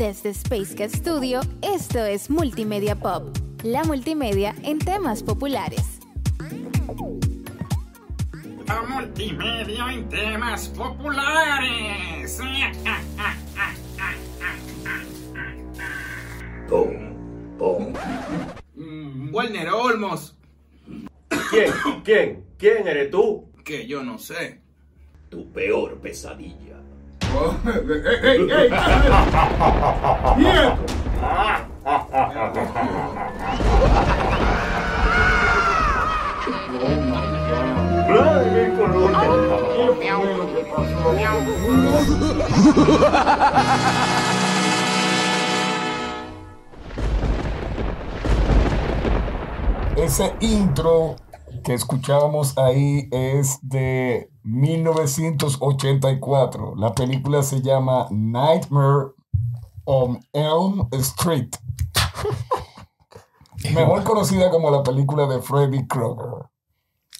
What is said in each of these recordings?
Desde Space Cat Studio, esto es Multimedia Pop, la multimedia en temas populares. La multimedia en temas populares. Pum, pum. Mm, Werner Olmos, ¿Quién? ¿Quién? ¿Quién eres tú? que yo no sé. Tu peor pesadilla. Oh, ey, ey, ey, ey. ¡Quieto! Ay, mi columna. Ese intro que escuchábamos ahí es de 1984. La película se llama Nightmare on Elm Street. Mejor conocida como la película de Freddy Krueger.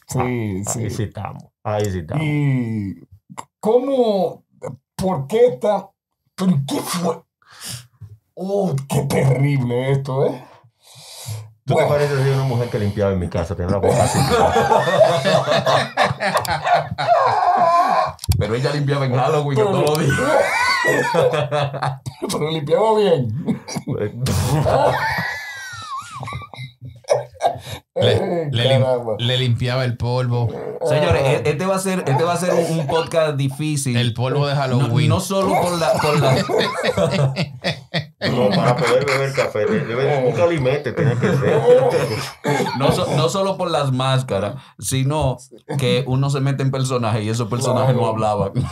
Sí, sí. Ahí sí estamos. Ahí sí estamos. Y cómo, por qué está, pero qué fue. Oh, qué terrible esto, ¿eh? Tú te Bueno. pareces de una mujer que limpiaba en mi casa, tenía la boca así. Pero ella limpiaba en Halloween todos los días. Pero limpiaba bien. Le, le lim- le limpiaba el polvo. Señores, e- este va a ser, este va a ser un, un podcast difícil. El polvo de no, Halloween. no solo por la, por la No, para poder beber café, debe, un calimete tiene que ser. no, so- no solo por las máscaras, sino que uno se mete en personaje y esos personajes no hablaban. Eh,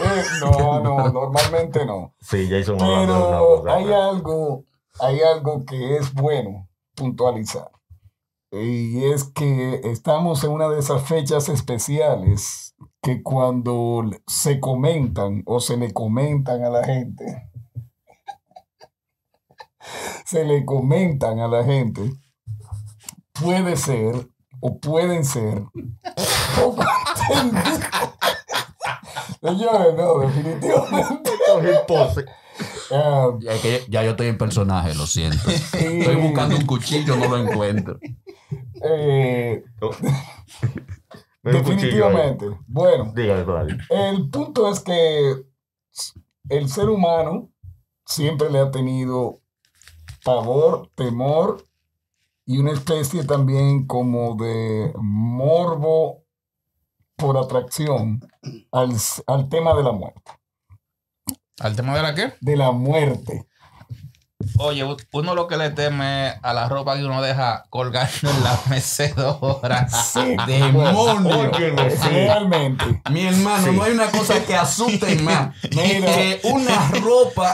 no, no, normalmente no. Sí, Jason Pero boca. hay algo, hay algo que es bueno puntualizar. Y es que estamos en una de esas fechas especiales que cuando se comentan o se le comentan a la gente, se le comentan a la gente, puede ser o pueden ser poco. Señores, no, definitivamente. Ah, Ya, que ya yo estoy en personaje, lo siento. Estoy buscando un cuchillo, no lo encuentro. Eh, cuchillo ahí. definitivamente. Bueno, Dígame, el punto es que el ser humano siempre le ha tenido pavor, temor y una especie también como de morbo por atracción al, al tema de la muerte. ¿Al tema de la qué? De la muerte. Oye, uno lo que le teme a la ropa que uno deja colgando en la mecedora. Sí, ¡Demonio! Óyeme, sí. Realmente. Mi hermano, Sí. no hay una cosa que asuste más Mira. que una ropa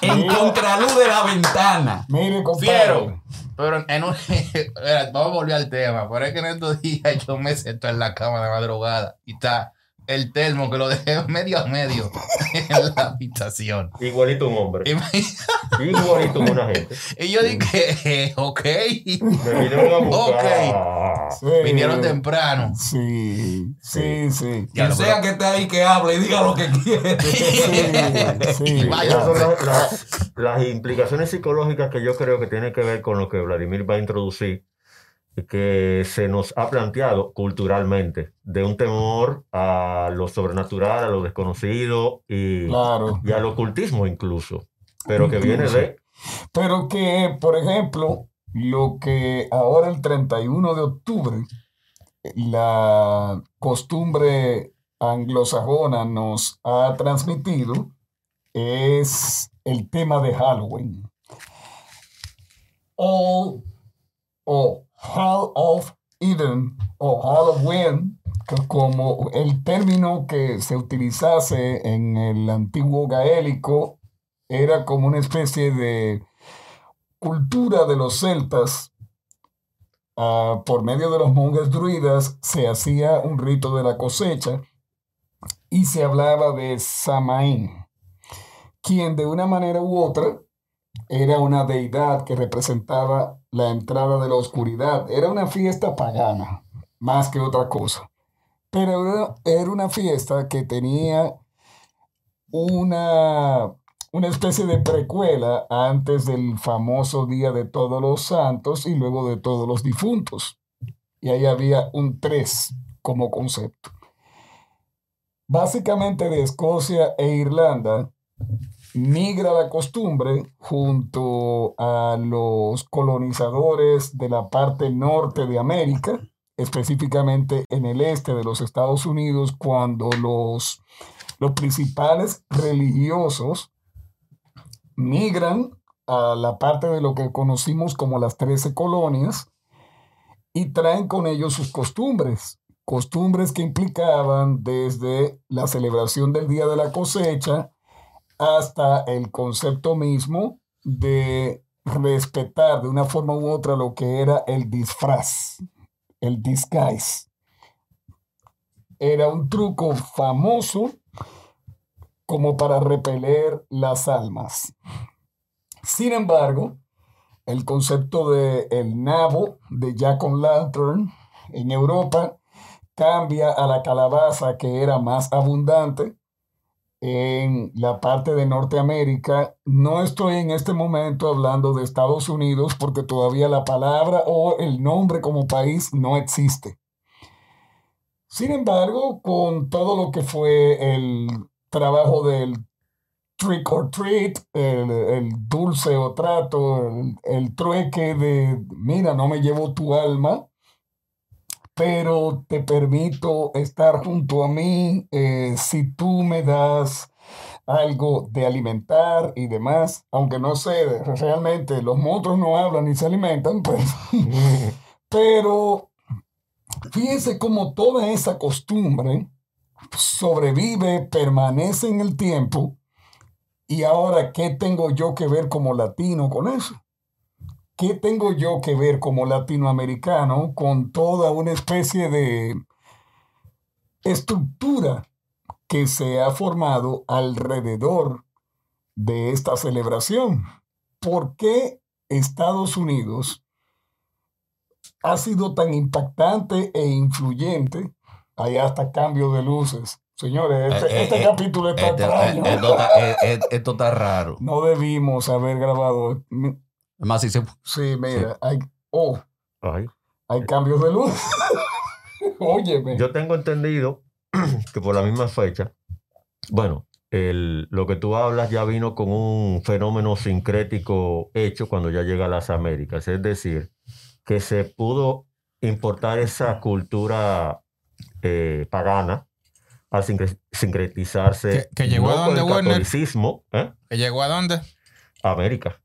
en Mira. contraluz de la ventana. Mire, compadre. Fiero. Pero en un. Vamos a volver al tema. Pero es que en estos días yo me siento en la cama de madrugada y está el termo que lo dejé medio a medio en la habitación. Igualito un hombre. Y, me- Igualito una gente. y yo dije, eh, ok. Me vinieron a buscar. Sí. Vinieron temprano. Sí, sí, sí. Ya Quien sea que esté ahí que hable y diga lo que quiere. Sí. Vaya. Son las, las- las implicaciones psicológicas que yo creo que tienen que ver con lo que Vladimir va a introducir que se nos ha planteado culturalmente, de un temor a lo sobrenatural, a lo desconocido y, Claro. y al ocultismo incluso, pero que viene de... Pero que, por ejemplo, lo que ahora el 31 de octubre, la costumbre anglosajona nos ha transmitido es el tema de Halloween. All o Hall of Eden o Halloween, que como el término que se utilizase en el antiguo gaélico era como una especie de cultura de los celtas. Ah, por medio de los monjes druidas se hacía un rito de la cosecha y se hablaba de Samaín, quien de una manera u otra era una deidad que representaba la entrada de la oscuridad. Era una fiesta pagana, más que otra cosa. Pero era, una fiesta que tenía una, una especie de precuela antes del famoso Día de Todos los Santos y luego de Todos los Difuntos. Y ahí había un tres como concepto. Básicamente de Escocia e Irlanda migra la costumbre junto a los colonizadores de la parte norte de América, específicamente en el este de los Estados Unidos, cuando los, los principales religiosos migran a la parte de lo que conocimos como las trece colonias y traen con ellos sus costumbres, costumbres que implicaban desde la celebración del Día de la Cosecha hasta el concepto mismo de respetar de una forma u otra lo que era el disfraz, el disguise. Era un truco famoso como para repeler las almas. Sin embargo, el concepto de el nabo de Jack on Lantern en Europa cambia a la calabaza que era más abundante en la parte de Norteamérica. No estoy en este momento hablando de Estados Unidos porque todavía la palabra o el nombre como país no existe. Sin embargo, con todo lo que fue el trabajo del trick or treat, el, dulce o trato, el, el trueque de, mira, no me llevo tu alma, pero te permito estar junto a mí eh, si tú me das algo de alimentar y demás, aunque no sé, realmente los monstruos no hablan ni se alimentan, pues, pero fíjense cómo toda esa costumbre sobrevive, permanece en el tiempo, y ahora, ¿qué tengo yo que ver como latino con eso? ¿Qué tengo yo que ver como latinoamericano con toda una especie de estructura que se ha formado alrededor de esta celebración? ¿Por qué Estados Unidos ha sido tan impactante e influyente? Hay hasta cambio de luces. Señores, este, Eh, eh, este eh, capítulo está Esto, extraño. eh, esto eh, eh, esto está raro. No debimos haber grabado. Más si se Sí, mira, hay, oh, Ay. hay cambios de luz. Óyeme. Yo tengo entendido que por la misma fecha, bueno, el- lo que tú hablas ya vino con un fenómeno sincrético hecho cuando ya llega a las Américas. Es decir, que se pudo importar esa cultura eh, pagana al sincre- sincretizarse Que- que llegó a no dónde, el Werner? catolicismo, ¿eh? ¿Que llegó a dónde? a América,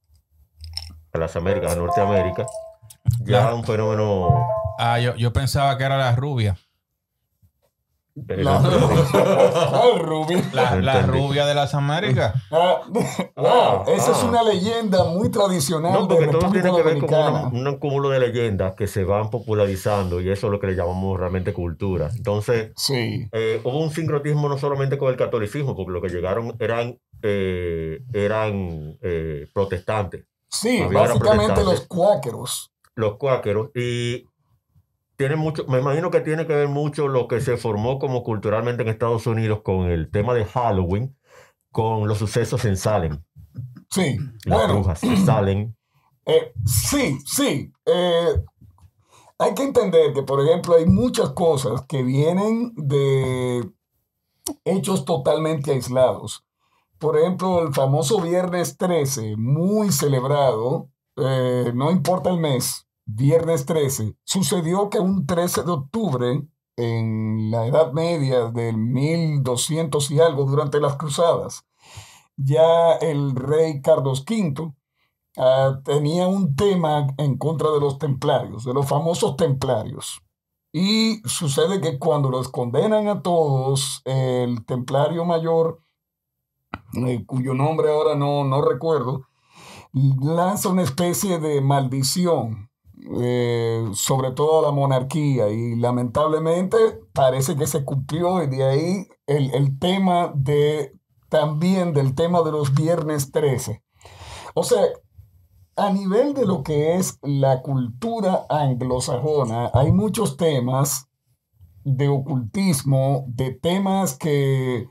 a las Américas, a Norteamérica. Ya La- un fenómeno... Ah, yo, yo pensaba que era la rubia. La, Ah, Rubí. La, rubia de las Américas. Ah, wow, esa es ah. una leyenda muy tradicional No, de porque todo República tiene que ver con un, un cúmulo de leyendas que se van popularizando y eso es lo que le llamamos realmente cultura. Entonces, Sí, eh, hubo un sincretismo no solamente con el catolicismo, porque lo que llegaron eran, eh, eran eh, protestantes, sí, básicamente los cuáqueros. los cuáqueros, y tiene mucho, me imagino que tiene que ver mucho lo que se formó como culturalmente en Estados Unidos con el tema de Halloween, con los sucesos en Salem, Sí, las bueno, brujas en Salem. eh, sí, sí. eh, hay que entender que, por ejemplo, hay muchas cosas que vienen de hechos totalmente aislados. Por ejemplo, el famoso Viernes 13, muy celebrado, eh, no importa el mes, Viernes 13, sucedió que un 13 de octubre, en la Edad Media del 1200 y algo, durante las cruzadas, ya el rey Carlos V ah, tenía un tema en contra de los templarios, de los famosos templarios. Y sucede que cuando los condenan a todos, el templario mayor, eh, cuyo nombre ahora no, no recuerdo, lanza una especie de maldición eh, sobre toda la monarquía y lamentablemente parece que se cumplió y de ahí el, el tema de también del tema de los viernes 13. O sea, a nivel de lo que es la cultura anglosajona, hay muchos temas de ocultismo, de temas que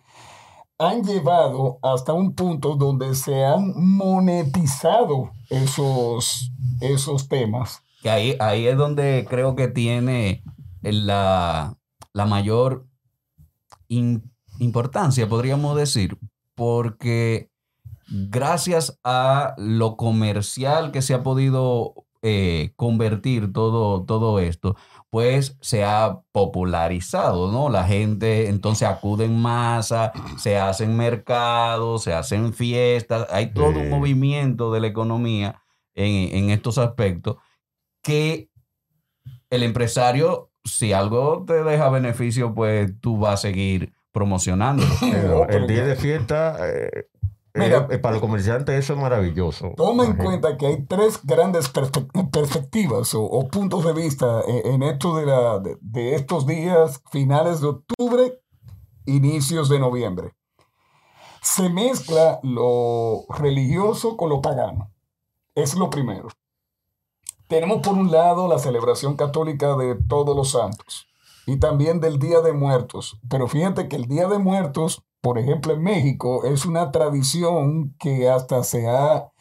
han llevado hasta un punto donde se han monetizado esos, esos temas. Ahí, ahí es donde creo que tiene la, la mayor importancia, podríamos decir, porque gracias a lo comercial que se ha podido eh, convertir todo, todo esto, pues se ha popularizado, ¿no? La gente entonces acude en masa, se hacen mercados, se hacen fiestas, hay todo un movimiento de la economía en, en estos aspectos que el empresario, si algo te deja beneficio, pues tú vas a seguir promocionándolo. El día de fiesta, eh, Mira. eh, para los comerciantes eso es maravilloso. Toma en Ajá. cuenta que hay tres grandes perspe- perspectivas o, o puntos de vista en, en esto de, la, de, de estos días, finales de octubre, inicios de noviembre. Se mezcla lo religioso con lo pagano. Es lo primero. Tenemos por un lado la celebración católica de todos los santos y también del Día de Muertos. Pero fíjate que el Día de Muertos, por ejemplo, en México, es una tradición que hasta se ha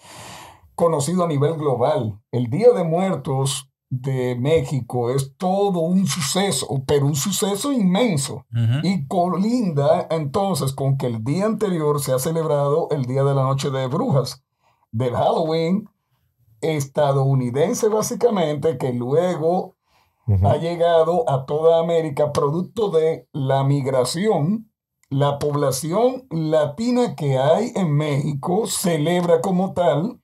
conocido a nivel global. El Día de Muertos de México es todo un suceso, pero un suceso inmenso. Y colinda entonces con que el día anterior se ha celebrado el Día de la Noche de Brujas, del Halloween estadounidense básicamente, que luego Ujú. ha llegado a toda América producto de la migración. La población latina que hay en México celebra como tal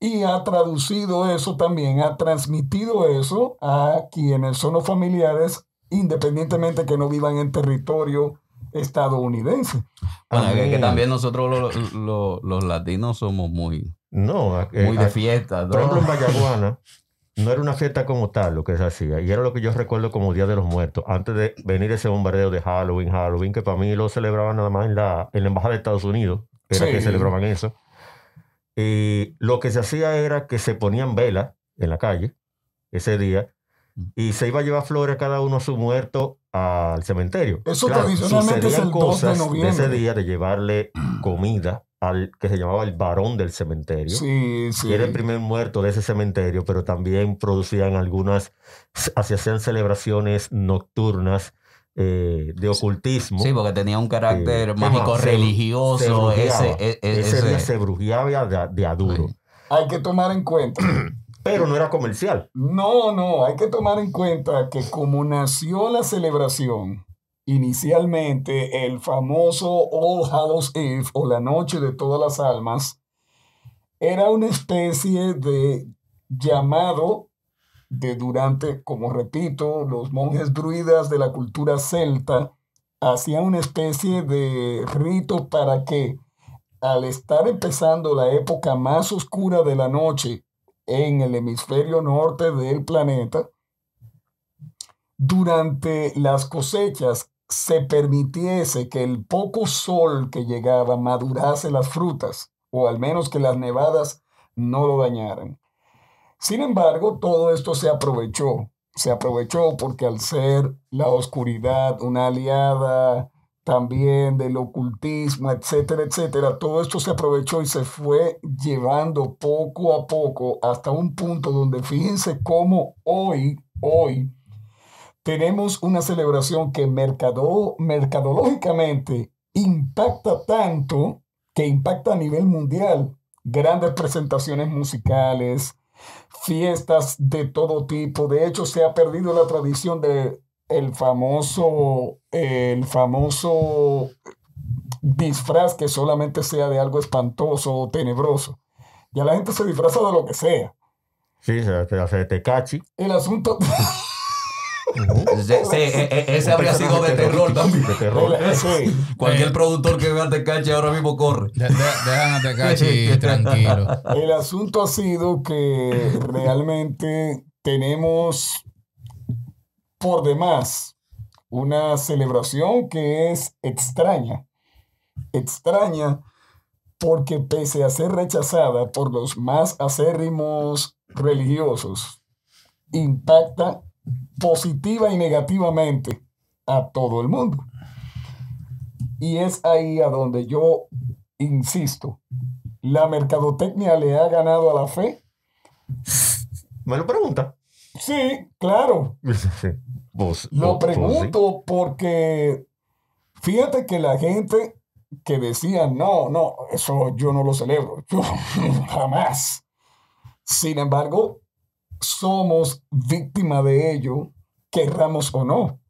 y ha traducido eso también, ha transmitido eso a quienes son los familiares, independientemente que no vivan en territorio estadounidense. Bueno, es que, también nosotros lo- lo- los latinos somos muy, No, eh, muy de eh, fiesta. Por ejemplo, en ¿no? Vallaguana no era una fiesta como tal lo que se hacía, y era lo que yo recuerdo como Día de los Muertos, antes de venir ese bombardeo de Halloween, Halloween, que para mí lo celebraban nada más en la, en la Embajada de Estados Unidos, era Sí. que celebraban eso. Y lo que se hacía era que se ponían velas en la calle ese día y se iba a llevar flores cada uno a su muerto al cementerio. Eso tradicionalmente es el 2 de noviembre. ese día de llevarle comida al que se llamaba el varón del cementerio Sí, sí. y era el primer muerto de ese cementerio, pero también producían algunas, hacían celebraciones nocturnas eh, de ocultismo. Sí, porque tenía un carácter Eh, mágico se- se religioso. brujeaba. Ese, e- e- ese, día ese- se brujeaba de, a- de a duro, Sí. Hay que tomar en cuenta. pero no era comercial. No, no, hay que tomar en cuenta que como nació la celebración, inicialmente el famoso All Hallows Eve o la Noche de Todas las Almas, era una especie de llamado de durante, como repito, los monjes druidas de la cultura celta hacían una especie de rito para que al estar empezando la época más oscura de la noche en el hemisferio norte del planeta, durante las cosechas se permitiese que el poco sol que llegaba madurase las frutas, o al menos que las nevadas no lo dañaran. Sin embargo, todo esto se aprovechó. Se aprovechó porque al ser la oscuridad una aliada también del ocultismo, etcétera, etcétera, todo esto se aprovechó y se fue llevando poco a poco hasta un punto donde fíjense cómo hoy, hoy, tenemos una celebración que mercado, mercadológicamente impacta tanto que impacta a nivel mundial. Grandes presentaciones musicales, fiestas de todo tipo. De hecho, se ha perdido la tradición de el famoso, el famoso disfraz que solamente sea de algo espantoso o tenebroso. Ya la gente se disfraza de lo que sea. Sí, se, hace tecachi. El asunto... ese- e- e- ese habría sido de terror también. De terror. Cualquier productor que vea Tecache ahora mismo corre. De- de- dejan a Tecachi tranquilo. El asunto ha sido que realmente tenemos por demás una celebración que es extraña. Extraña porque pese a ser rechazada por los más acérrimos religiosos, impacta positiva y negativamente a todo el mundo. Y es ahí a donde yo insisto. ¿La mercadotecnia le ha ganado a la fe? Me lo pregunta. Sí, claro. Lo sí. pregunto porque fíjate que la gente que decía, no, no, eso yo no lo celebro, yo jamás. Sin embargo, somos víctima de ello, querramos o no.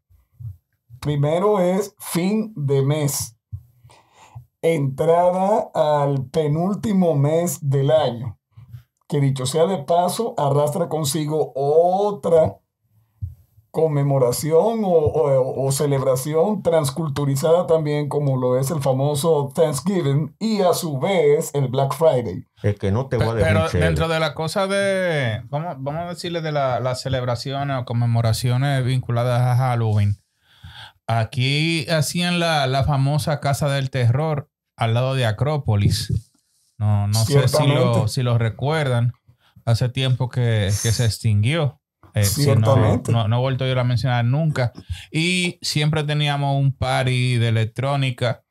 Primero es fin de mes, entrada al penúltimo mes del año, que dicho sea de paso, arrastra consigo otra conmemoración o, o- o celebración transculturizada también como lo es el famoso Thanksgiving y a su vez el Black Friday. Es que no te voy a dejar Pero chévere. dentro de la cosa de, ¿cómo- vamos a decirle de la- las celebraciones o conmemoraciones vinculadas a Halloween. Aquí hacían la, la famosa Casa del Terror al lado de Acrópolis. No, no sé si lo, si lo recuerdan. Hace tiempo que, que se extinguió. Eh, no, Ciertamente. no, no he vuelto yo a mencionar nunca. Y siempre teníamos un party de electrónica.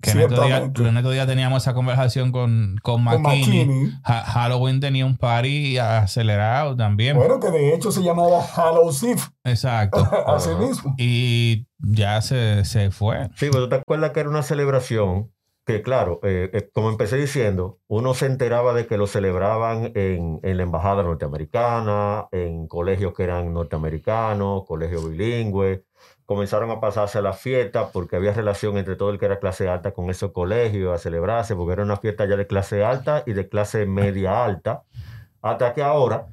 Que en estos días, Ciertamente. en estos días teníamos esa conversación con, con Con McKinney. McKinney. Ha- Halloween tenía un party acelerado también. Bueno, que de hecho se llamaba Hallows Eve, Exacto. así mismo. Y ya se, se fue. Sí, pero ¿tú te acuerdas que era una celebración que, claro, eh, eh, como empecé diciendo, uno se enteraba de que lo celebraban en, en la embajada norteamericana, en colegios que eran norteamericanos, colegios bilingües. Comenzaron a pasarse las fiestas porque había relación entre todo el que era clase alta con esos colegios, a celebrarse, porque era una fiesta ya de clase alta y de clase media alta. Hasta que ahora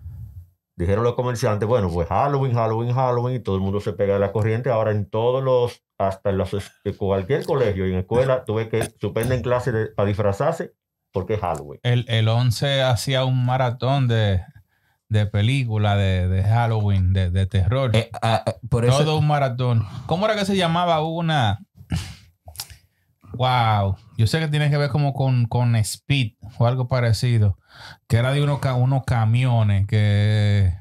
dijeron los comerciantes, bueno, pues Halloween, Halloween, Halloween, y todo el mundo se pega de la corriente. Ahora en todos los, hasta en los, en cualquier colegio y en escuela, tuve que suspenden clases para disfrazarse porque es Halloween. El, el 11 hacía un maratón de, de películas de, de Halloween, de, de terror. Eh, ah, ah, por eso, Todo un maratón. ¿Cómo era que se llamaba una? Wow. Yo sé que tiene que ver como con, con Speed o algo parecido. Que era de unos, ca- unos camiones que,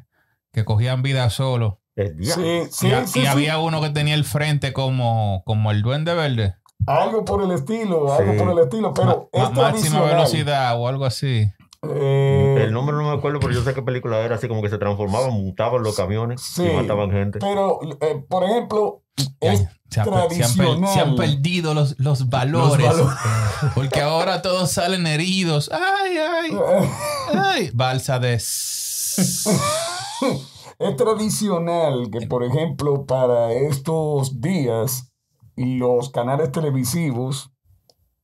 que cogían vida solo. El diablo. Sí, sí, y sí, y sí. había uno que tenía el frente como, como el duende verde. Algo por el estilo, algo por el estilo, pero Ma- es máxima tradicional. velocidad o algo así. Eh, El nombre no me acuerdo, pero yo sé qué película era así como que se transformaban, montaban los camiones Sí. y mataban gente. pero, eh, por ejemplo, es se, ha per- se han tradicional. se han perdido los, los valores. valores. Porque ahora todos salen heridos. Ay, ay, ay. Balsa de. Es tradicional que, por ejemplo, para estos días, los canales televisivos,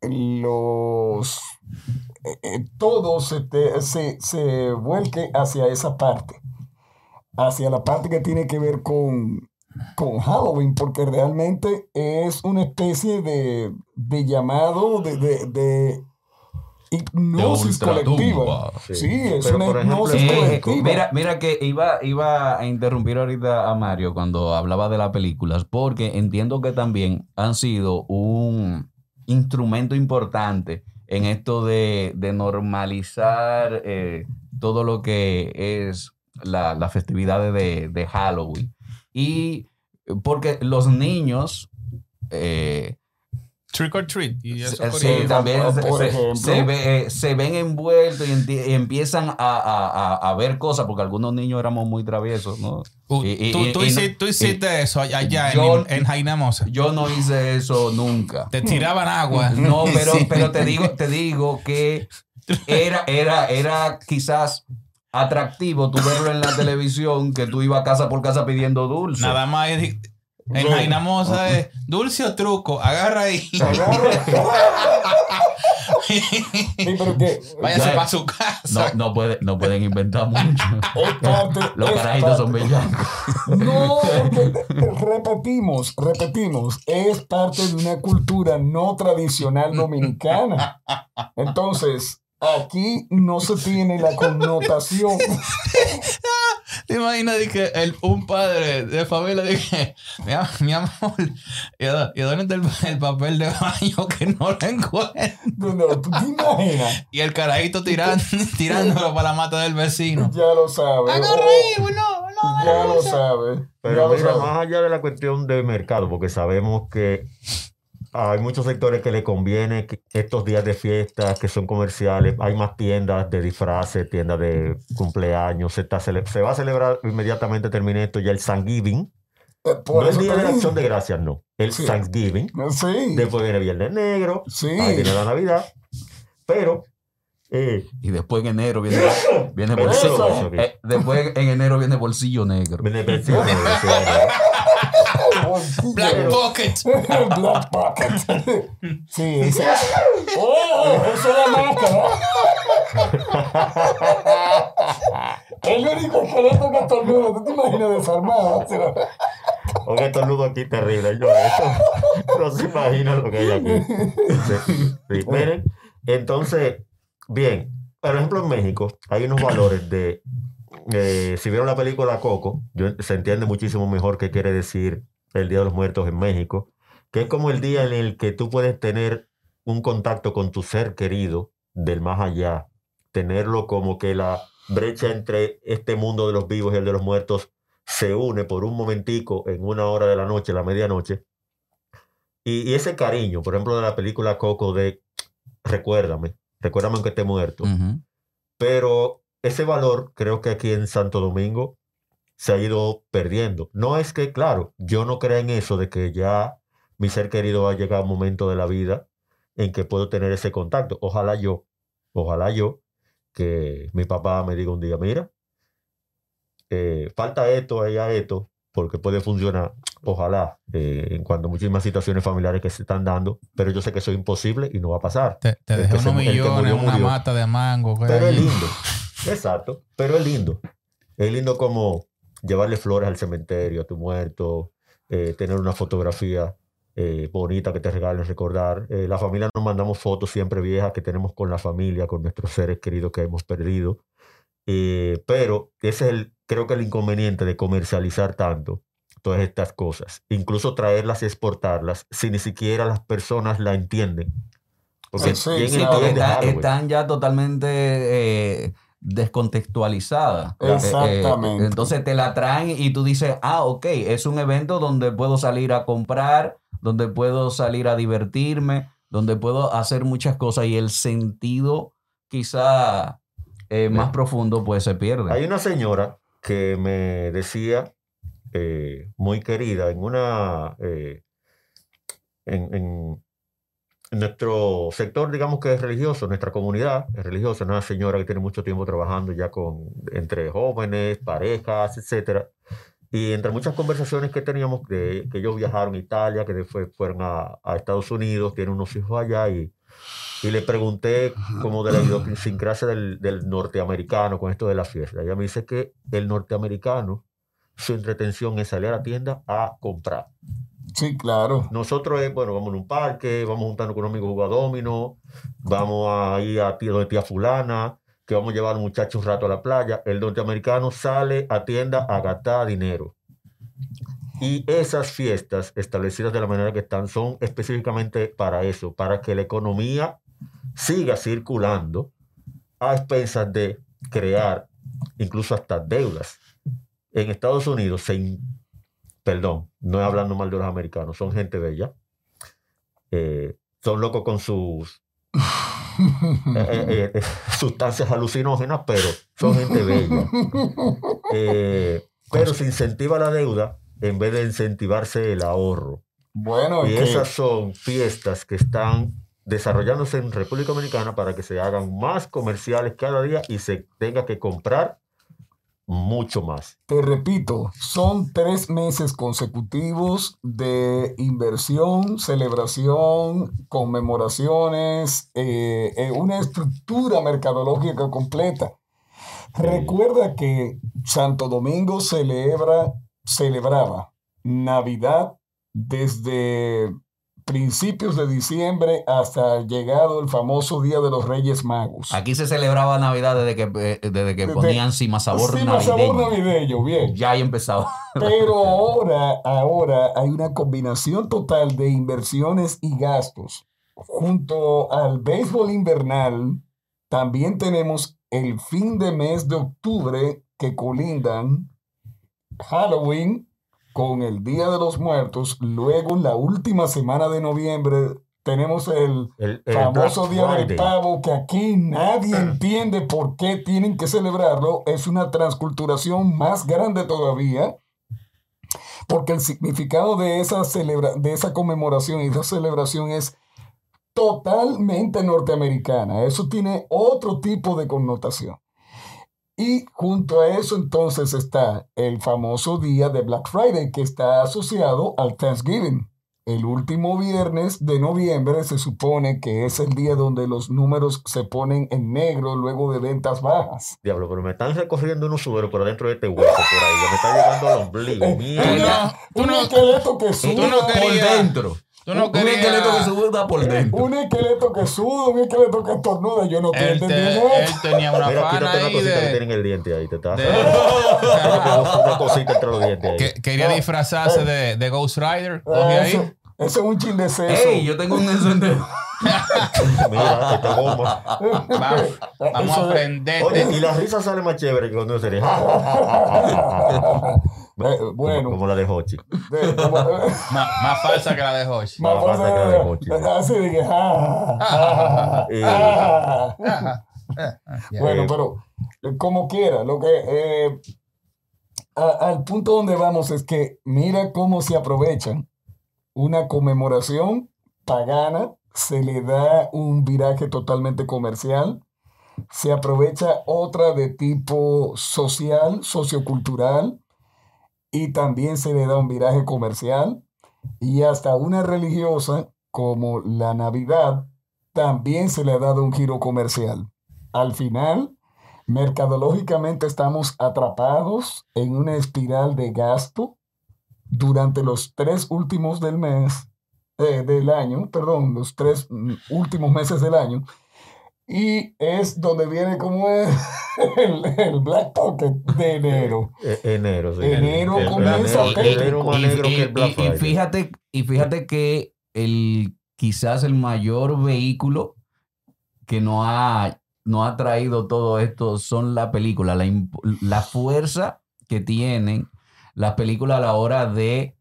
los eh, eh, todo se, te- se, se vuelque hacia esa parte, hacia la parte que tiene que ver con, con Halloween, porque realmente es una especie de, de llamado de, de, de hipnosis colectiva. Sí. Sí, es Pero, una por ejemplo, hipnosis Eh, colectiva. mira, mira que iba, iba a interrumpir ahorita a Mario cuando hablaba de las películas, porque entiendo que también han sido un instrumento importante en esto de, de normalizar eh, todo lo que es la- las festividades de, de Halloween. Y porque los niños... eh, Trick or treat. Y eso Sí, también por se, se- ejemplo. se ve- eh, se ven envueltos y, empiezan a, a- a- a ver cosas, porque algunos niños éramos muy traviesos, ¿no? Uh, Y- tú, y- hiciste eso allá Yo- en, en Jainamosa. Yo no hice eso nunca. Te tiraban agua. No, pero, Sí. pero te digo, te digo que era, era, era quizás atractivo tú verlo en la televisión que tú ibas casa por casa pidiendo dulce. Nada más. En es dulce o truco. Agarra ahí. Sí, pero que Váyase Ya. para su casa. No, no, puede, no pueden inventar mucho. Los carajitos son bellacos. No, porque repetimos, repetimos, es parte de una cultura no tradicional dominicana. Entonces, aquí no se tiene la connotación. ¿Te imaginas que el, un padre de familia dije, mi, am- mi amor, ¿y dó- ¿y dónde está el, el papel de baño que no lo encuentro? No, no, ¿tú te imaginas? Y el carajito tirando, tirándolo para la mata del vecino. Ya lo sabes. Güey, no, no, Ya lo sabes. ya Pero lo mira, más allá de la cuestión de mercado, porque sabemos que hay muchos sectores que le conviene que estos días de fiesta que son comerciales, hay más tiendas de disfraces, tiendas de cumpleaños, se, está cele- se va a celebrar inmediatamente, termine esto, ya el Thanksgiving. Eh, por no el Día de la. Acción de Gracias, no. El Sí. Thanksgiving. Sí, Después viene Viernes Negro, sí. ahí viene la Navidad. Pero, eh, Y después en enero viene, viene bolsillo. eh, después en enero viene bolsillo negro. viene Viernes Negro, sí, Black Pocket. Black Pocket. Sí. ¡Oh! Eso es la máscara. El único esqueleto que estornuda. ¿Tú te imaginas desarmado? Un estornudo aquí terrible. Yo, esto, no se imaginan lo que hay aquí. Sí, sí. Miren, entonces, bien, por ejemplo, en México hay unos valores de. eh, si vieron la película Coco, yo- se entiende muchísimo mejor qué quiere decir el Día de los Muertos en México, que es como el día en el que tú puedes tener un contacto con tu ser querido del más allá, tenerlo como que la brecha entre este mundo de los vivos y el de los muertos se une por un momentico en una hora de la noche, la medianoche. Y, y ese cariño, por ejemplo, de la película Coco de recuérdame, recuérdame aunque esté muerto. Pero ese valor creo que aquí en Santo Domingo se ha ido perdiendo. No es que, claro, yo no creo en eso de que ya mi ser querido va a llegar a un momento de la vida en que puedo tener ese contacto. Ojalá yo, ojalá yo, que mi papá me diga un día, mira, eh, falta esto, allá esto, porque puede funcionar. Ojalá, eh, en cuanto a muchísimas situaciones familiares que se están dando, pero yo sé que eso es imposible y no va a pasar. Te, te dejé unos millones una murió. mata de mango. Pero es lindo. Exacto. Pero es lindo. Es lindo como llevarle flores al cementerio, a tu muerto, eh, tener una fotografía eh, bonita que te regalen, recordar. Eh, la familia nos mandamos fotos siempre viejas que tenemos con la familia, con nuestros seres queridos que hemos perdido. Eh, pero ese es el, creo que el inconveniente de comercializar tanto todas estas cosas. Incluso traerlas y exportarlas si ni siquiera las personas la entienden. Porque Sí, sí, ¿quién sí, porque está- Halloween? están ya totalmente eh, descontextualizadas. Eh, eh, Exactamente. entonces te la traen y tú dices, ah, ok, es un evento donde puedo salir a comprar, donde puedo salir a divertirme, donde puedo hacer muchas cosas y el sentido quizá eh, más profundo pues se pierde. Hay una señora que me decía, eh, muy querida, en una, eh, en- en nuestro sector, digamos que es religioso, nuestra comunidad es religiosa, una señora que tiene mucho tiempo trabajando ya con, entre jóvenes, parejas, etcétera. Y entre muchas conversaciones que teníamos, de, que ellos viajaron a Italia, que después fueron a, a Estados Unidos, tienen unos hijos allá y, y le pregunté como de la idiosincrasia del, del norteamericano con esto de la fiesta. Ella me dice que el norteamericano, su entretención es salir a la tienda a comprar. Sí, claro. Nosotros es, bueno, vamos a un parque, vamos juntando con un amigo jugar domino, vamos a ir a tía, donde tía fulana, que vamos a llevar a los muchachos un rato a la playa. El norteamericano sale a tienda a gastar dinero. Y esas fiestas establecidas de la manera que están son específicamente para eso, para que la economía siga circulando a expensas de crear incluso hasta deudas. En Estados Unidos se, perdón, no hablando mal de los americanos, son gente bella. Eh, son locos con sus eh, eh, sustancias alucinógenas, pero son gente bella. Pero se incentiva la deuda en vez de incentivarse el ahorro. Bueno, Y esas son fiestas que están desarrollándose en República Dominicana para que se hagan más comerciales cada día y se tenga que comprar mucho más. Te repito, son tres meses consecutivos de inversión, celebración, conmemoraciones, eh, eh, una estructura mercadológica completa. Recuerda que Santo Domingo celebra, celebraba Navidad desde principios de diciembre hasta llegado el famoso Día de los Reyes Magos. Aquí se celebraba Navidad desde que, eh, desde que ponían Cima Sabor Sí, más navideño. sabor navideño, bien. Ya ahí empezaba. Pero ahora, ahora hay una combinación total de inversiones y gastos. Junto al béisbol invernal, también tenemos el fin de mes de octubre que colindan Halloween, con el Día de los Muertos. Luego, la última semana de noviembre, tenemos el El, el famoso Día del. Pavo, que aquí nadie entiende por qué tienen que celebrarlo. Es una transculturación más grande todavía. Porque el significado de esa, celebra de esa conmemoración y esa celebración es totalmente norteamericana. Eso tiene otro tipo de connotación. Y junto a eso entonces está el famoso día de Black Friday que está asociado al Thanksgiving. El último viernes de noviembre se supone que es el día donde los números se ponen en negro luego de ventas bajas. Diablo, pero me están recorriendo unos sueros por adentro de este hueso por ahí. Me está llegando al ombligo. Eh, Mierda. tú un no- esqueleto que no por dentro. Tú no un esqueleto que suda por dentro. un esqueleto que suda, un esqueleto que estornuda. Yo no Él, te- él eso. tenía una Mira, pana quítate una ahí cosita que de... tiene en el diente ahí. Te está de- una cosita entre los dientes ahí. que quería disfrazarse de, de Ghost Rider. Coge Ah, ahí. Ese, es un chin de seso. Ey, yo tengo un encendedor. Mira, esta goma. Va- vamos Eso a de- aprenderte. Oye, y la risa sale más chévere que cuando se ríe. Eh, bueno, Como la de Hochi. Más, más falsa que la de Hoshi. más falsa que la de Hochi. Así de que, Eh. Bueno, pero como quiera, lo que eh, a- al punto donde vamos es que mira cómo se aprovechan una conmemoración pagana, se le da un viraje totalmente comercial, se aprovecha otra de tipo social, sociocultural, y también se le da un viraje comercial, y hasta una religiosa como la Navidad también se le ha dado un giro comercial. Al final, mercadológicamente estamos atrapados en una espiral de gasto durante los tres últimos del mes, eh, del año, perdón, los tres mm, últimos meses del año. Y es donde viene como el, el, el Black Pocket de enero. eh, enero, sí. Enero El- comienza el- el tétrico. enero más Y- negro que el Black y- y fíjate, y fíjate que el quizás el mayor vehículo que no ha, no ha traído todo esto son la película, la, la fuerza que tienen las películas a la hora de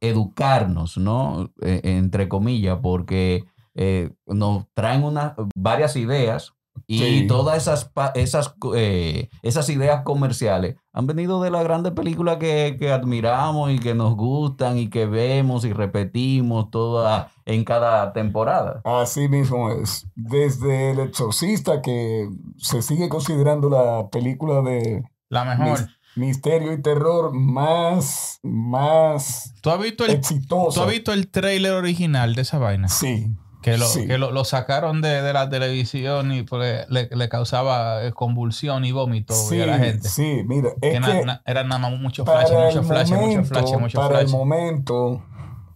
educarnos, ¿no? Eh, entre comillas, porque eh, nos traen unas varias ideas y Sí. todas esas, pa- esas, eh, esas ideas comerciales han venido de las grandes películas que, que admiramos y que nos gustan y que vemos y repetimos toda, en cada temporada. Así mismo es. Desde El Exorcista, que se sigue considerando la película de La mejor. mis- misterio y terror más, más ¿Tú has visto el, exitosa. ¿tú has visto el trailer original de esa vaina? Sí. Que lo, Sí. que lo, lo sacaron de, de la televisión y porque le, le causaba eh, convulsión y vómito Sí, a la gente. sí, mira, es na- que na- era nada más mucho para flash, mucho el flash, mucho momento, flash, mucho para el momento,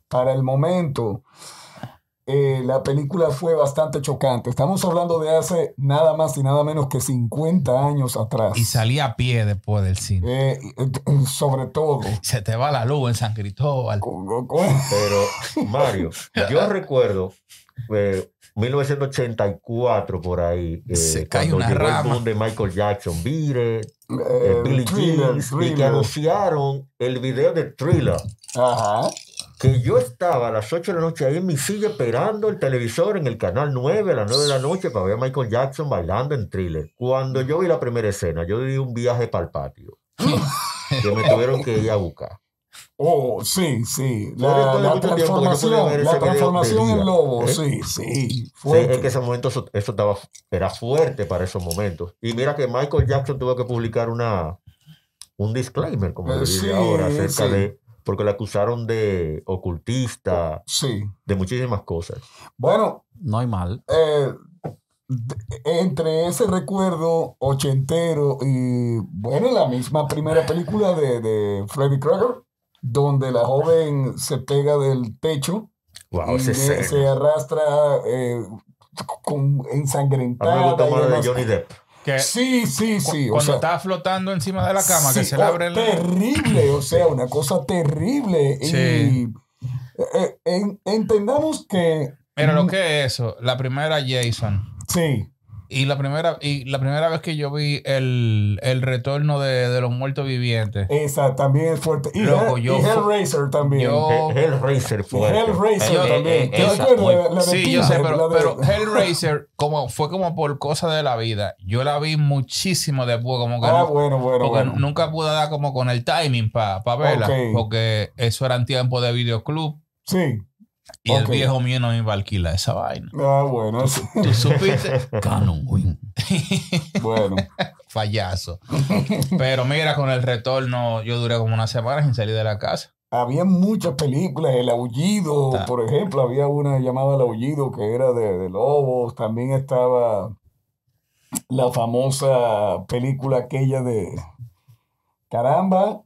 para el momento, eh, la película fue bastante chocante. Estamos hablando de hace nada más y nada menos que 50 años atrás. Y salía a pie después del cine. Eh, eh, sobre todo. Se te va la luz en San Cristóbal. Pero, Mario, yo recuerdo eh, 1984 por ahí, eh, Se cae cuando una llegó rama. el boom de Michael Jackson, Vire, Billie thriller, Jeans, y que anunciaron el video de Thriller. Ajá. Que yo estaba a las 8 de la noche ahí en mi silla esperando el televisor en el canal 9 a las 9 de la noche para ver a Michael Jackson bailando en Thriller. Cuando yo vi la primera escena, yo di un viaje para el patio. que me tuvieron que ir a buscar. Oh, sí, sí. La, la transformación, la transformación en lobo, ¿eh? sí, sí. Sí, fuerte. es que ese momento eso, eso estaba, era fuerte para esos momentos. Y mira que Michael Jackson tuvo que publicar una, un disclaimer, como Eh, se dice sí, ahora, acerca sí. de, porque le acusaron de ocultista, Sí. de muchísimas cosas. Bueno, No hay mal. eh, entre ese recuerdo ochentero y, bueno, la misma primera película de, de Freddy Krueger, donde la joven se pega del techo Wow, y se, arrastra eh, con A mí me ensangrentada. gusta más la de. Johnny Depp. Que Sí, sí, sí. o cuando sea, estaba flotando encima de la cama, que se le oh, abre el... Terrible, o sea, una cosa terrible. Sí. Y eh, en- entendamos que. Mira lo que es eso. La primera Jason. Sí, Y la primera, y la primera vez que yo vi el, el retorno de, de los muertos vivientes, Esa también es fuerte. Y, Loco, Hell- yo y fu- Hellraiser también. yo- Hellraiser fuerte. Hellraiser Yo- también. eh, La de sí, yo sé, pero, pero Hellraiser como, fue como por cosa de la vida. Yo la vi muchísimo después, como que Ah, no- bueno, bueno, porque bueno. nunca pude dar como con el timing para verla, Ok. porque eso era en tiempo de videoclub Sí. Y el viejo mío no iba a alquilar esa vaina. Ah, bueno. es- ¿Tú supiste? Canon bueno. Fallazo. Pero mira, con el retorno yo duré como una semana sin salir de la casa. Había muchas películas, El Aullido, por ejemplo, había una llamada El Aullido que era de, de lobos, también estaba la famosa película aquella de Caramba,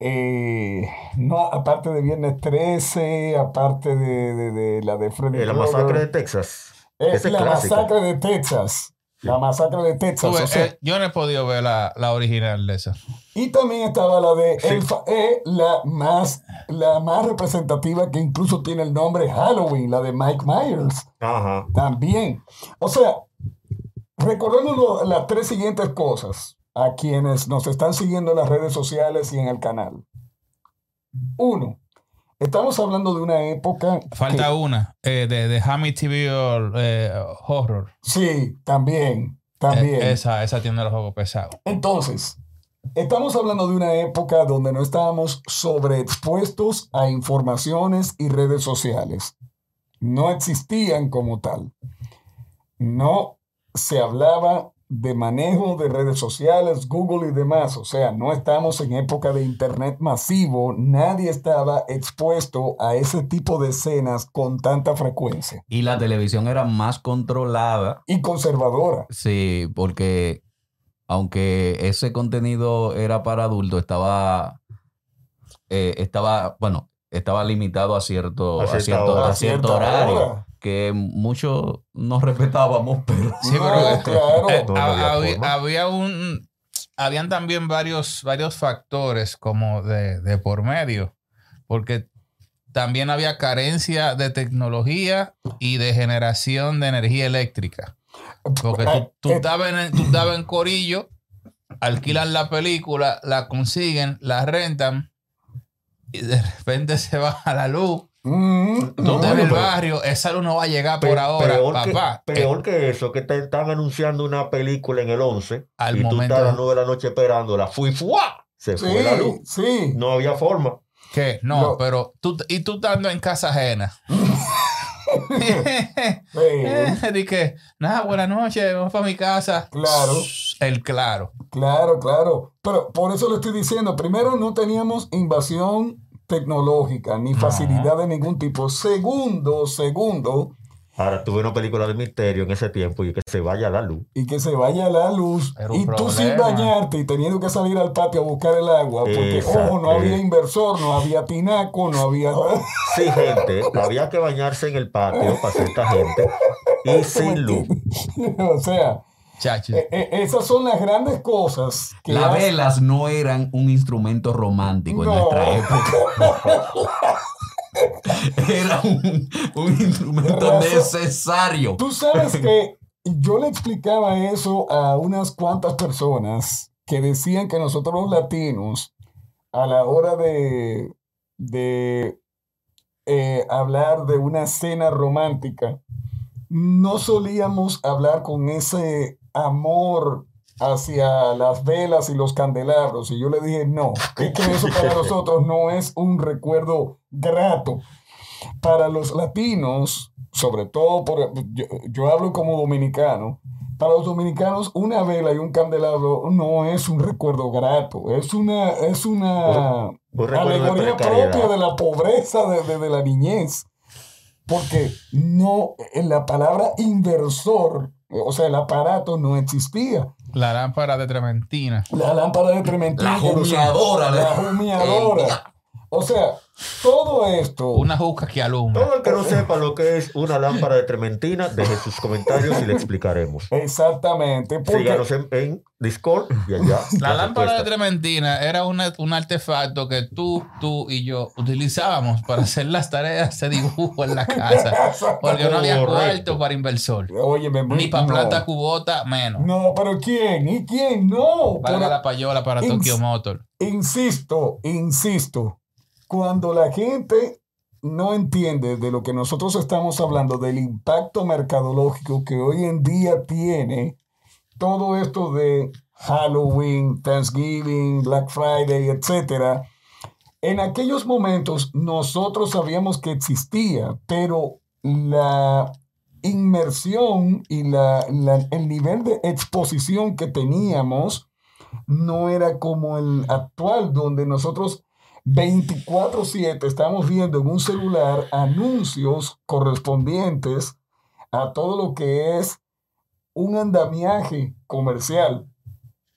eh, no, aparte de Viernes 13, aparte de, de- de la de Freddy Eh, la masacre de Texas. Es la clásica. masacre de Texas. La masacre de Texas. Tú ves, o sea, eh, yo no he podido ver la, la original de esa. Y también estaba la de Sí. el fa- eh, la más la más representativa que incluso tiene el nombre Halloween, la de Mike Myers. Ajá. También. O sea, recordemos las tres siguientes cosas a quienes nos están siguiendo en las redes sociales y en el canal. Uno, estamos hablando de una época. Falta que- una, eh, de, de Amityville eh, Horror. sí, también. También. Eh, esa, esa tiene los ojos pesados. Entonces, estamos hablando de una época donde no estábamos sobreexpuestos a informaciones y redes sociales. No existían como tal. No se hablaba de manejo de redes sociales, Google y demás. O sea, no estamos en época de Internet masivo. Nadie estaba expuesto a ese tipo de escenas con tanta frecuencia. Y la televisión era más controlada. Y conservadora. Sí, porque aunque ese contenido era para adultos, estaba, eh, estaba, bueno, estaba limitado a cierto, A a cierto, hora. a cierto horario, hora. Que muchos no respetábamos, pero Sí, No, pero claro. eh, No, había había, forma. había un habían también varios, varios factores como de, de por medio, porque también había carencia de tecnología y de generación de energía eléctrica. Porque tú, tú Eh, estabas en, tú estabas en Corillo, alquilan la película, la consiguen, la rentan y de repente se va a la luz. Mm, no, en el barrio, esa luz no va a llegar por ahora, peor papá. Que, Eh, peor que eso, que te están anunciando una película en el 11 Al y tú momento estás a las de- 9 de la noche esperándola. Fui, ¡fua! Se fue la luz. Sí. No había forma. ¿Qué? No, No. pero tú, y tú estando en casa ajena. Dije, nada, buenas noches, vamos para mi casa. Claro. El claro. Claro, claro. Pero por eso le estoy diciendo, primero no teníamos invasión tecnológica ni facilidad de ningún tipo. Segundo, segundo, Ahora tuve una película de misterio en ese tiempo y que se vaya la luz. y que se vaya la luz y tú sin bañarte y teniendo que salir al patio a buscar el agua, porque Exacto. ojo, no había inversor, no había tinaco, no había... Sí, gente, había que bañarse en el patio para cierta gente y sin luz. o sea, Chacho. e- e- esas son las grandes cosas que las velas no eran un instrumento romántico en nuestra época. Era un, un instrumento necesario. Tú sabes que yo le explicaba eso a unas cuantas personas que decían que nosotros los latinos, a la hora de, de eh, hablar de una cena romántica, no solíamos hablar con ese amor hacia las velas y los candelabros. Y yo le dije, no, es que eso para nosotros no es un recuerdo grato. Para los latinos, sobre todo, por, yo, yo hablo como dominicano, para los dominicanos una vela y un candelabro no es un recuerdo grato, es una, es una Un alegoría propia de la pobreza de, de- de la niñez. Porque no, en la palabra inversor, o sea, el aparato no existía. La lámpara de Trementina. La lámpara de Trementina. La humeadora, La la- humeadora. O sea, todo esto, Una juca que alumbra. Todo el que no sepa lo que es una lámpara de trementina, deje sus comentarios y le explicaremos. exactamente, porque Síganos en, en Discord y allá. La lámpara de. Trementina era una- un artefacto que tú, tú y yo utilizábamos para hacer las tareas de dibujo en la casa. Porque no había cuarto para inversor. Óyeme, Ni para no. planta cubota, menos. No, pero ¿quién? ¿Y quién? No. Pero- la payola para Ins- Tokyo Motor. Insisto, insisto, cuando la gente no entiende de lo que nosotros estamos hablando, del impacto mercadológico que hoy en día tiene todo esto de Halloween, Thanksgiving, Black Friday, etcétera, en aquellos momentos nosotros sabíamos que existía, pero la inmersión y la- el nivel de exposición que teníamos no era como el actual, donde nosotros 24/7 estamos viendo en un celular anuncios correspondientes a todo lo que es un andamiaje comercial.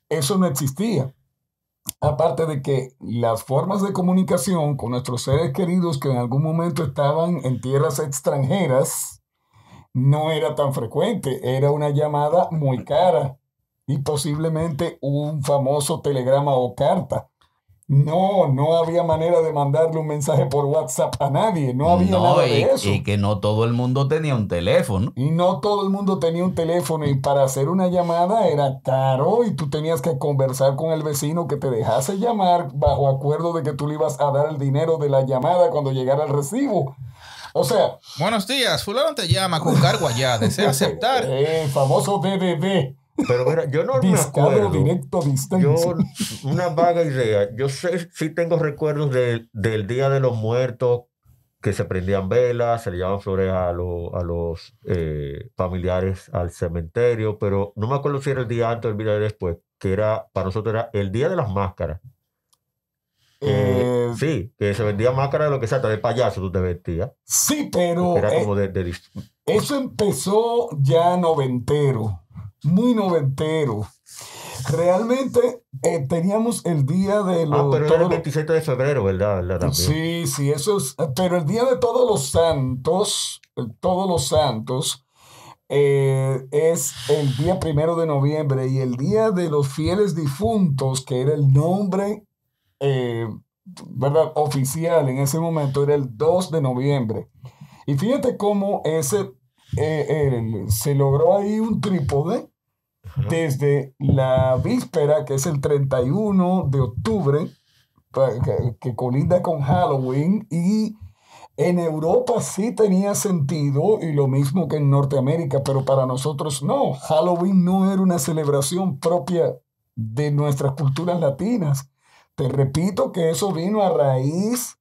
Eso no existía. Aparte de que las formas de comunicación con nuestros seres queridos que en algún momento estaban en tierras extranjeras no era tan frecuente. Era una llamada muy cara y posiblemente un famoso telegrama o carta. No, no había manera de mandarle un mensaje por WhatsApp a nadie. No había No, nada y, de eso. y que no todo el mundo tenía un teléfono. Y no todo el mundo tenía un teléfono y para hacer una llamada era caro y tú tenías que conversar con el vecino que te dejase llamar bajo acuerdo de que tú le ibas a dar el dinero de la llamada cuando llegara el recibo. O sea, Buenos días, fulano te llama con cargo allá. ¿Desea aceptar? el famoso DDD, Pero mira, yo no me acuerdo. directo a Yo, distancia. una vaga idea. Yo sé, sí tengo recuerdos de- del Día de los Muertos, que se prendían velas, se le llevaban flores a, lo- a los eh, familiares al cementerio, pero no me acuerdo si era el día antes o el día después, que era, para nosotros era el Día de las Máscaras. Eh, Eh, sí, que se vendía máscara de lo que sea, hasta de payaso tú te vestías. sí, pero era eh, como de, de Eso empezó ya noventero, muy noventero. Realmente eh, teníamos el día de Ah, los... pero era el los- 27 de febrero, ¿verdad? Sí, sí, eso es... Pero el día de todos los santos, el todos los santos, eh, es el día primero de noviembre y el día de los fieles difuntos, que era el nombre, eh, ¿verdad? Oficial en ese momento, era el 2 de noviembre. Y fíjate cómo ese, eh, se logró ahí un trípode desde la víspera, que es el 31 de octubre, que, que colinda con Halloween, y en Europa sí tenía sentido, y lo mismo que en Norteamérica, pero para nosotros no. Halloween no era una celebración propia de nuestras culturas latinas. Te repito que eso vino a raíz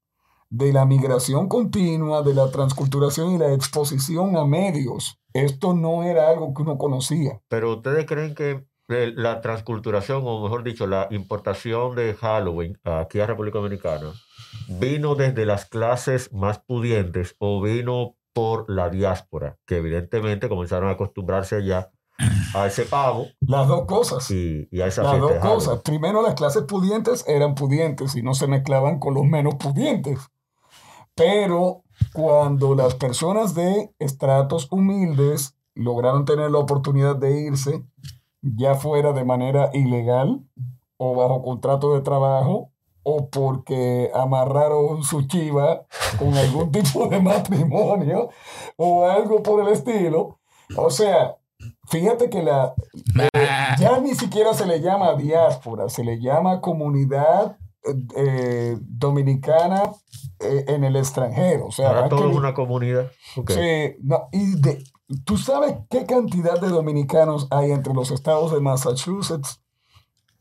de la migración continua, de la transculturación y la exposición a medios. Esto no era algo que uno conocía. Pero ustedes creen que eh, la transculturación, o mejor dicho, la importación de Halloween aquí a República Dominicana, vino desde las clases más pudientes o vino por la diáspora, que evidentemente comenzaron a acostumbrarse allá a ese pavo Las dos cosas. y, y a esa Las dos cosas. Primero, las clases pudientes eran pudientes y no se mezclaban con los menos pudientes. Pero cuando las personas de estratos humildes lograron tener la oportunidad de irse, ya fuera de manera ilegal o bajo contrato de trabajo o porque amarraron su chiva con algún tipo de matrimonio o algo por el estilo. O sea, fíjate que la, ya ni siquiera se le llama diáspora, se le llama comunidad eh, dominicana eh, en el extranjero. O sea, hay todo que- es una comunidad. Sí, no, y de, ¿tú sabes qué cantidad de dominicanos hay entre los estados de Massachusetts,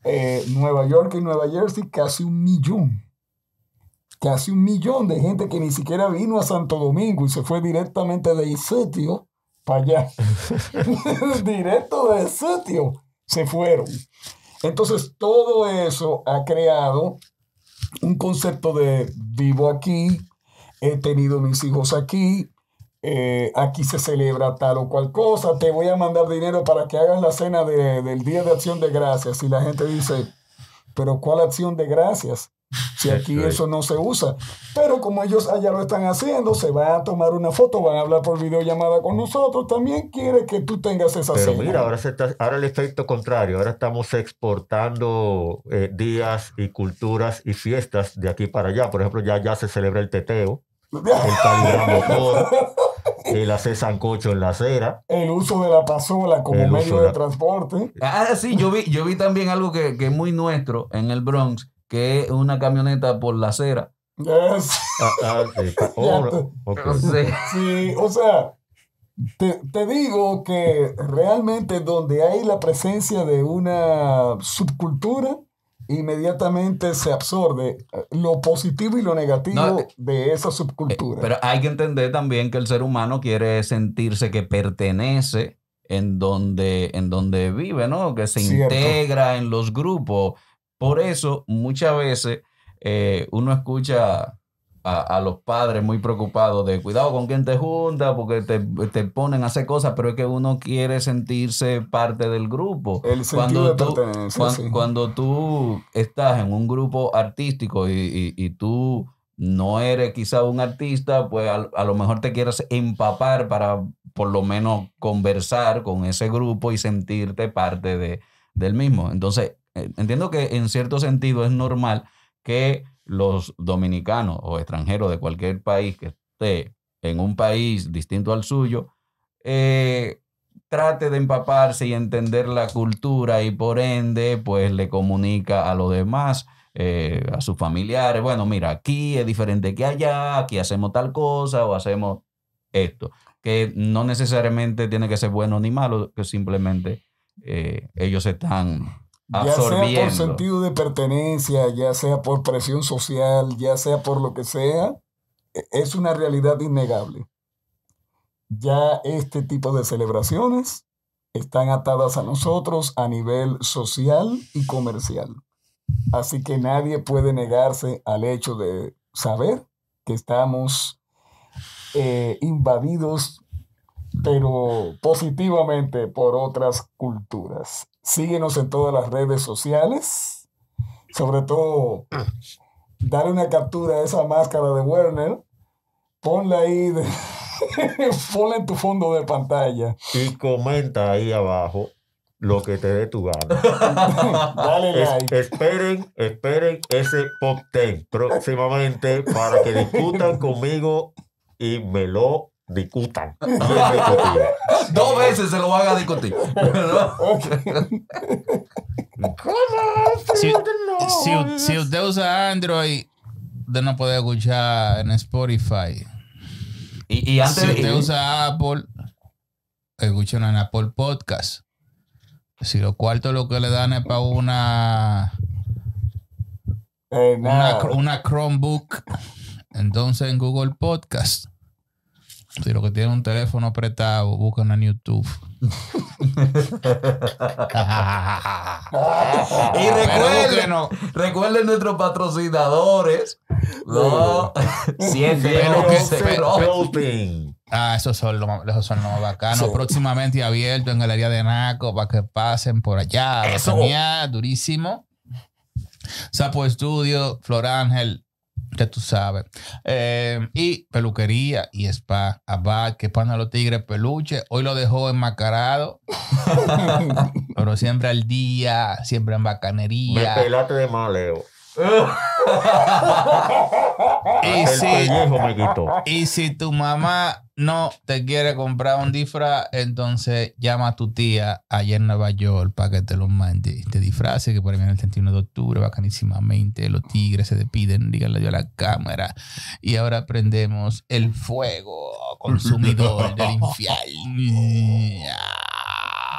eh, Nueva York y Nueva Jersey? Casi un millón. Casi un millón de gente que ni siquiera vino a Santo Domingo y se fue directamente de sitio para allá. Directo de sitio se fueron. Entonces, todo eso ha creado un concepto de vivo aquí, he tenido mis hijos aquí, eh, aquí se celebra tal o cual cosa, te voy a mandar dinero para que hagas la cena de- del Día de Acción de Gracias. Y la gente dice, pero ¿cuál acción de gracias? Si aquí Eso es. eso no se usa. Pero como ellos allá lo están haciendo, se van a tomar una foto, van a hablar por videollamada con nosotros, también quiere que tú tengas esa Pero cena. mira, ahora, se está, ahora el efecto contrario, ahora estamos exportando eh, días y culturas y fiestas de aquí para allá. Por ejemplo, ya, ya se celebra el teteo, el motor, el hacer sancocho en la acera. El uso de la pasola como El medio de transporte. Ah, sí, yo vi, yo vi también algo que, que es muy nuestro en el Bronx, que es una camioneta por la acera. Yes. Ah, ah, sí, oh. O sea, Sí, o sea, te, te digo que realmente donde hay la presencia de una subcultura, inmediatamente se absorbe eh, lo positivo y lo negativo No, eh, de esa Eh, subcultura. Pero hay que entender también que el ser humano quiere sentirse que pertenece en donde, en donde vive, ¿no? Que se Cierto. integra en los grupos. Por eso, muchas veces eh, uno escucha a, a los padres muy preocupados de cuidado con quién te junta, porque te, te ponen a hacer cosas, pero es que uno quiere sentirse parte del grupo. El Cuando de tú, pertenencia, cuan- sí. cuando tú estás en un grupo artístico y, y- y tú no eres quizá un artista, pues a, a lo mejor te quieres empapar para por lo menos conversar con ese grupo y sentirte parte de, del mismo. Entonces, entiendo que en cierto sentido es normal que los dominicanos o extranjeros de cualquier país que esté en un país distinto al suyo, eh, trate de empaparse y entender la cultura y por ende, pues le comunica a los demás, eh, a sus familiares, bueno, mira, aquí es diferente que allá, aquí hacemos tal cosa o hacemos esto, que no necesariamente tiene que ser bueno ni malo, que simplemente eh, ellos están ya sea por sentido de pertenencia, ya sea por presión social, ya sea por lo que sea, e- es una realidad innegable. Ya este tipo de celebraciones están atadas a nosotros a nivel social y comercial. Así que nadie puede negarse al hecho de saber que estamos eh, invadidos, pero positivamente por otras culturas. Síguenos en todas las redes sociales. Sobre todo, dale una captura a esa máscara de Werner. Ponla ahí, de- ponla en tu fondo de pantalla. Y comenta ahí abajo lo que te dé tu gana. Dale Es- like. esperen, esperen ese pop 10 próximamente para que discutan conmigo y me lo discutido. Dos veces se lo van a discutir. Si, si- si usted usa Android, usted no puede escuchar en Spotify. Y, y antes Si usted y- usa Apple, escúchenlo en Apple Podcast. Si los cuartos lo que le dan es para una, Eh, una, una Chromebook, entonces en Google Podcast. Si lo que tiene un teléfono apretado, buscan en YouTube. Y recuerden, recuerden nuestros patrocinadores. No, siete. Ah, esos son los esos son los bacanos. Sí. Próximamente abierto en Galería de Naco para que pasen por allá. Eso. durísimo. Sapo Estudio, Flor Ángel, ya tú sabes. Eh, y peluquería y spa. Abad, que pana los tigres peluche. Hoy lo dejó enmascarado. pero siempre al día, siempre en Me bacanería. pelaste de mal, Leo. Y si, pellejo me quitó. Y si tu mamá no te quiere comprar un disfraz, entonces llama a tu tía allá en Nueva York para que te lo mande. Te disfrace, que por ahí viene el 31 de octubre, bacanísimamente. Los tigres se despiden, díganle yo a la cámara. Y ahora prendemos el fuego consumidor del infierno.